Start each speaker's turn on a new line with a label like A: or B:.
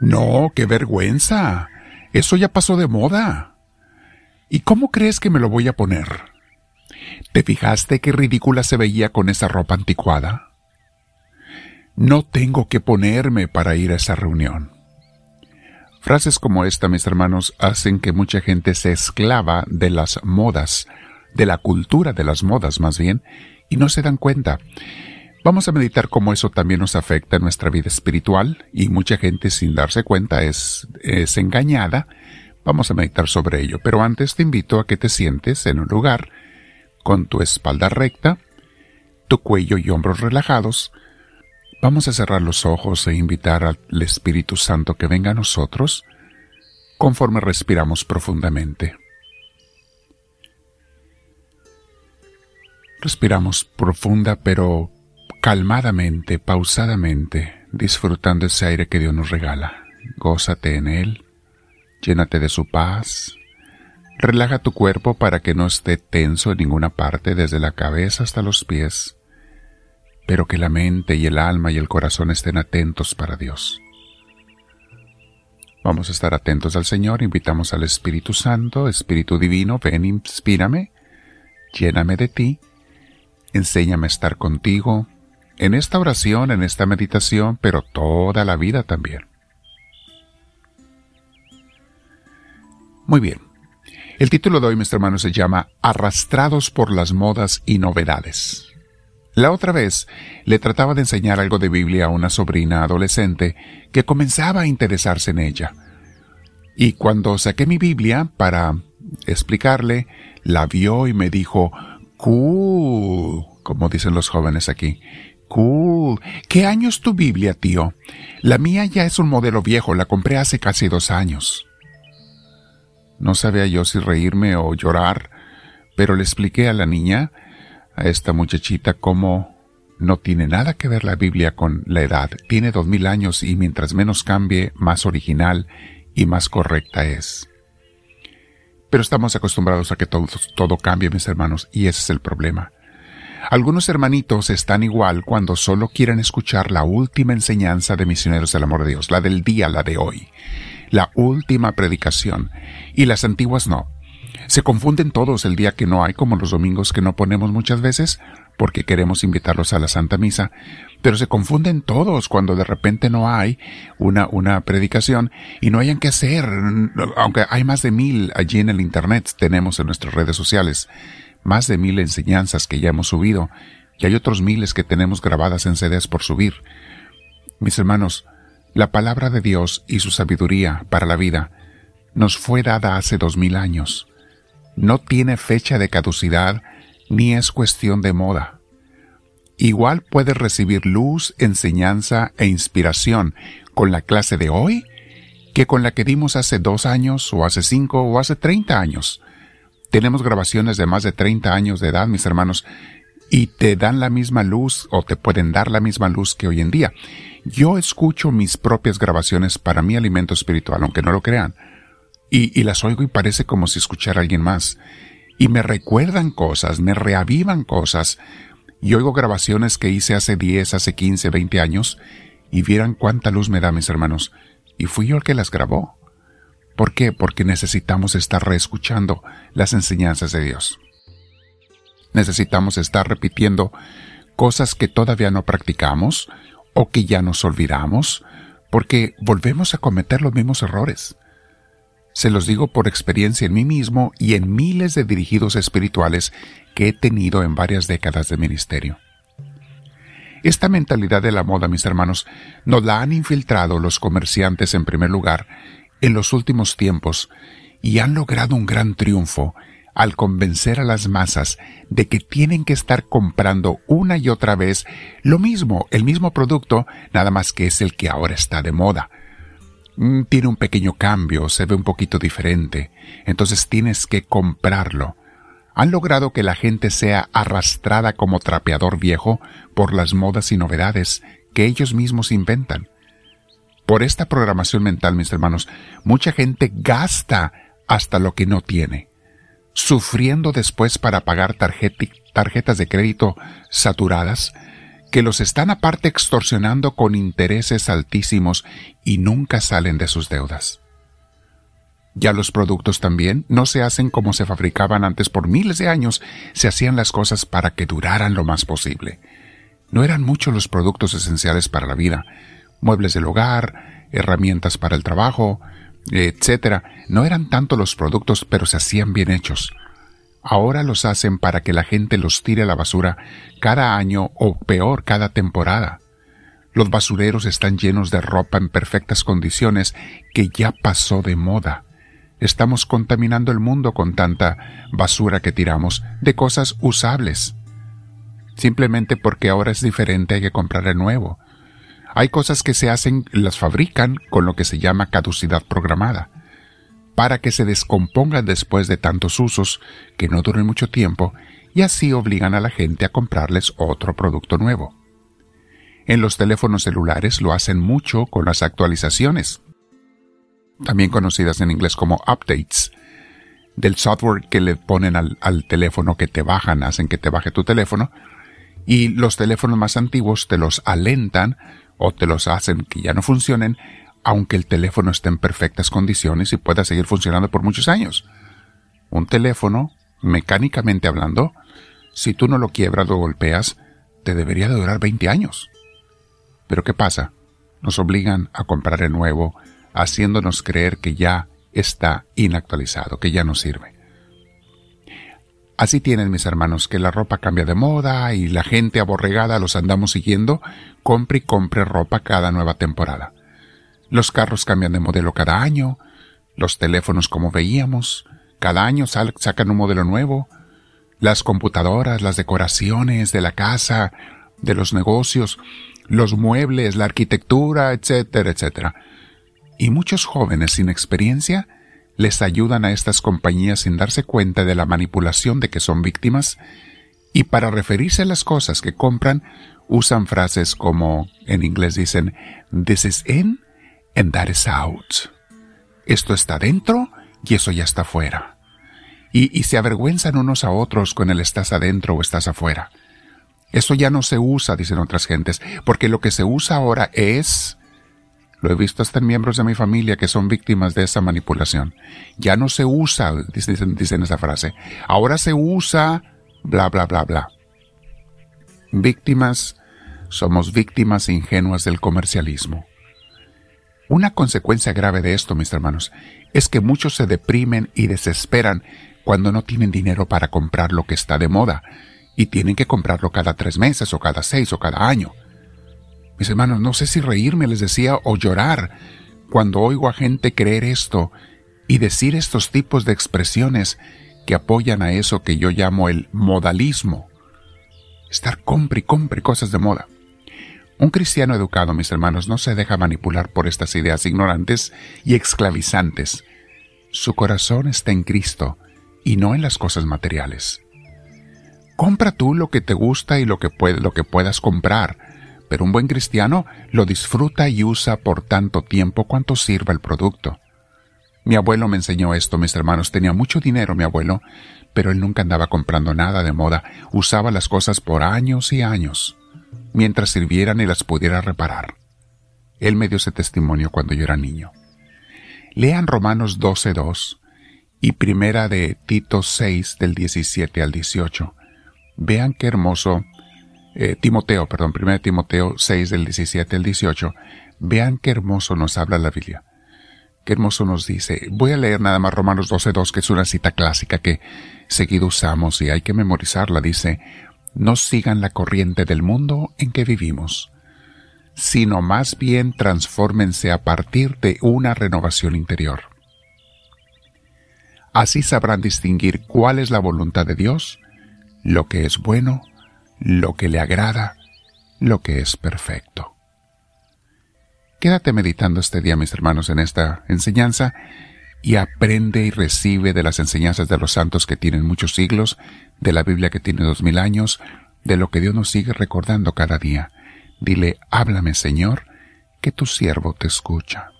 A: No, qué vergüenza. Eso ya pasó de moda. ¿Y cómo crees que me lo voy a poner? ¿Te fijaste qué ridícula se veía con esa ropa anticuada? No tengo que ponerme para ir a esa reunión. Frases como esta, mis hermanos, hacen que mucha gente se esclava de las modas, de la cultura de las modas más bien, y no se dan cuenta. Vamos a meditar cómo eso también nos afecta en nuestra vida espiritual y mucha gente sin darse cuenta es, es engañada. Vamos a meditar sobre ello, pero antes te invito a que te sientes en un lugar con tu espalda recta, tu cuello y hombros relajados. Vamos a cerrar los ojos e invitar al Espíritu Santo que venga a nosotros conforme respiramos profundamente. Respiramos profunda pero calmadamente, pausadamente, disfrutando ese aire que Dios nos regala. Gózate en él, llénate de su paz. Relaja tu cuerpo para que no esté tenso en ninguna parte, desde la cabeza hasta los pies, pero que la mente y el alma y el corazón estén atentos para Dios. Vamos a estar atentos al Señor, invitamos al Espíritu Santo, Espíritu Divino, ven, inspírame, lléname de ti, enséñame a estar contigo, en esta oración, en esta meditación, pero toda la vida también. Muy bien. El título de hoy, mis hermanos, se llama Arrastrados por las modas y novedades. La otra vez le trataba de enseñar algo de Biblia a una sobrina adolescente que comenzaba a interesarse en ella. Y cuando saqué mi Biblia para explicarle, la vio y me dijo, cool, como dicen los jóvenes aquí. Cool. ¿Qué año es tu Biblia, tío? La mía ya es un modelo viejo, la compré hace casi dos años. No sabía yo si reírme o llorar, pero le expliqué a la niña, a esta muchachita, cómo no tiene nada que ver la Biblia con la edad. Tiene dos mil años y mientras menos cambie, más original y más correcta es. Pero estamos acostumbrados a que todo, todo cambie, mis hermanos, y ese es el problema. Algunos hermanitos están igual cuando solo quieren escuchar la última enseñanza de misioneros del amor de Dios, la del día, la de hoy, la última predicación, y las antiguas no. Se confunden todos el día que no hay, como los domingos que no ponemos muchas veces, porque queremos invitarlos a la Santa Misa, pero se confunden todos cuando de repente no hay una, una predicación y no hayan que hacer, aunque hay más de mil allí en el Internet, tenemos en nuestras redes sociales más de mil enseñanzas que ya hemos subido, y hay otros miles que tenemos grabadas en CDs por subir. Mis hermanos, la palabra de Dios y su sabiduría para la vida nos fue dada hace dos mil años. No tiene fecha de caducidad ni es cuestión de moda. Igual puedes recibir luz, enseñanza e inspiración con la clase de hoy que con la que dimos hace dos años o hace cinco o hace treinta años. Tenemos grabaciones de más de 30 años de edad, mis hermanos, y te dan la misma luz o te pueden dar la misma luz que hoy en día. Yo escucho mis propias grabaciones para mi alimento espiritual, aunque no lo crean, y, las oigo y parece como si escuchara a alguien más. Y me recuerdan cosas, me reavivan cosas. Y oigo grabaciones que hice hace 10, hace 15, 20 años, y vieran cuánta luz me da, mis hermanos. Y fui yo el que las grabó. ¿Por qué? Porque necesitamos estar reescuchando las enseñanzas de Dios. Necesitamos estar repitiendo cosas que todavía no practicamos o que ya nos olvidamos, porque volvemos a cometer los mismos errores. Se los digo por experiencia en mí mismo y en miles de dirigidos espirituales que he tenido en varias décadas de ministerio. Esta mentalidad de la moda, mis hermanos, nos la han infiltrado los comerciantes en primer lugar en los últimos tiempos y han logrado un gran triunfo al convencer a las masas de que tienen que estar comprando una y otra vez lo mismo, el mismo producto, nada más que es el que ahora está de moda. Mm, tiene un pequeño cambio, se ve un poquito diferente, entonces tienes que comprarlo. Han logrado que la gente sea arrastrada como trapeador viejo por las modas y novedades que ellos mismos inventan. Por esta programación mental, mis hermanos, mucha gente gasta hasta lo que no tiene, sufriendo después para pagar tarjetas de crédito saturadas que los están aparte extorsionando con intereses altísimos y nunca salen de sus deudas. Ya los productos también no se hacen como se fabricaban antes por miles de años, se hacían las cosas para que duraran lo más posible. No eran muchos los productos esenciales para la vida, muebles del hogar, herramientas para el trabajo, etc. No eran tanto los productos, pero se hacían bien hechos. Ahora los hacen para que la gente los tire a la basura cada año o peor cada temporada. Los basureros están llenos de ropa en perfectas condiciones que ya pasó de moda. Estamos contaminando el mundo con tanta basura que tiramos de cosas usables. Simplemente porque ahora es diferente hay que comprar el nuevo. Hay cosas que se hacen, las fabrican con lo que se llama caducidad programada, para que se descompongan después de tantos usos que no duren mucho tiempo y así obligan a la gente a comprarles otro producto nuevo. En los teléfonos celulares lo hacen mucho con las actualizaciones también conocidas en inglés como updates, del software que le ponen al, teléfono que te bajan, hacen que te baje tu teléfono, y los teléfonos más antiguos te los alentan o te los hacen que ya no funcionen, aunque el teléfono esté en perfectas condiciones y pueda seguir funcionando por muchos años. Un teléfono, mecánicamente hablando, si tú no lo quiebras o golpeas, te debería de durar 20 años. Pero ¿qué pasa? Nos obligan a comprar el nuevo, haciéndonos creer que ya está inactualizado, que ya no sirve. Así tienen mis hermanos que la ropa cambia de moda y la gente aborregada los andamos siguiendo, compre y compre ropa cada nueva temporada. Los carros cambian de modelo cada año, los teléfonos como veíamos, cada año sacan un modelo nuevo, las computadoras, las decoraciones de la casa, de los negocios, los muebles, la arquitectura, etcétera, etcétera y muchos jóvenes sin experiencia les ayudan a estas compañías sin darse cuenta de la manipulación de que son víctimas y para referirse a las cosas que compran usan frases como en inglés dicen this is in and that is out. Esto está dentro y eso ya está afuera. Y, y se avergüenzan unos a otros con el estás adentro o estás afuera. Eso ya no se usa, dicen otras gentes, porque lo que se usa ahora es lo he visto hasta en miembros de mi familia que son víctimas de esa manipulación. Ya no se usa, dicen, esa frase. Ahora se usa bla, bla, bla, bla. Víctimas, somos víctimas ingenuas del comercialismo. Una consecuencia grave de esto, mis hermanos, es que muchos se deprimen y desesperan cuando no tienen dinero para comprar lo que está de moda, y tienen que comprarlo cada tres meses o cada seis o cada año. Mis hermanos, no sé si reírme, les decía, o llorar cuando oigo a gente creer esto y decir estos tipos de expresiones que apoyan a eso que yo llamo el modalismo. Estar compre y compre cosas de moda. Un cristiano educado, mis hermanos, no se deja manipular por estas ideas ignorantes y esclavizantes. Su corazón está en Cristo y no en las cosas materiales. Compra tú lo que te gusta y lo que, lo que puedas comprar pero un buen cristiano lo disfruta y usa por tanto tiempo cuanto sirva el producto. Mi abuelo me enseñó esto, mis hermanos. Tenía mucho dinero, mi abuelo, pero él nunca andaba comprando nada de moda. Usaba las cosas por años y años, mientras sirvieran y las pudiera reparar. Él me dio ese testimonio cuando yo era niño. Lean Romanos 12.2 y Primera de Tito 6 del 17 al 18. Vean qué hermoso eh, Timoteo, perdón, 1 Timoteo 6 del 17 al 18, vean qué hermoso nos habla la Biblia. Qué hermoso nos dice. Voy a leer nada más Romanos 12.2, que es una cita clásica que seguido usamos y hay que memorizarla. Dice, no sigan la corriente del mundo en que vivimos, sino más bien transfórmense a partir de una renovación interior. Así sabrán distinguir cuál es la voluntad de Dios, lo que es bueno, lo que le agrada, lo que es perfecto. Quédate meditando este día, mis hermanos, en esta enseñanza y aprende y recibe de las enseñanzas de los santos que tienen muchos siglos, de la Biblia que tiene dos mil años, de lo que Dios nos sigue recordando cada día. Dile, háblame, Señor, que tu siervo te escucha.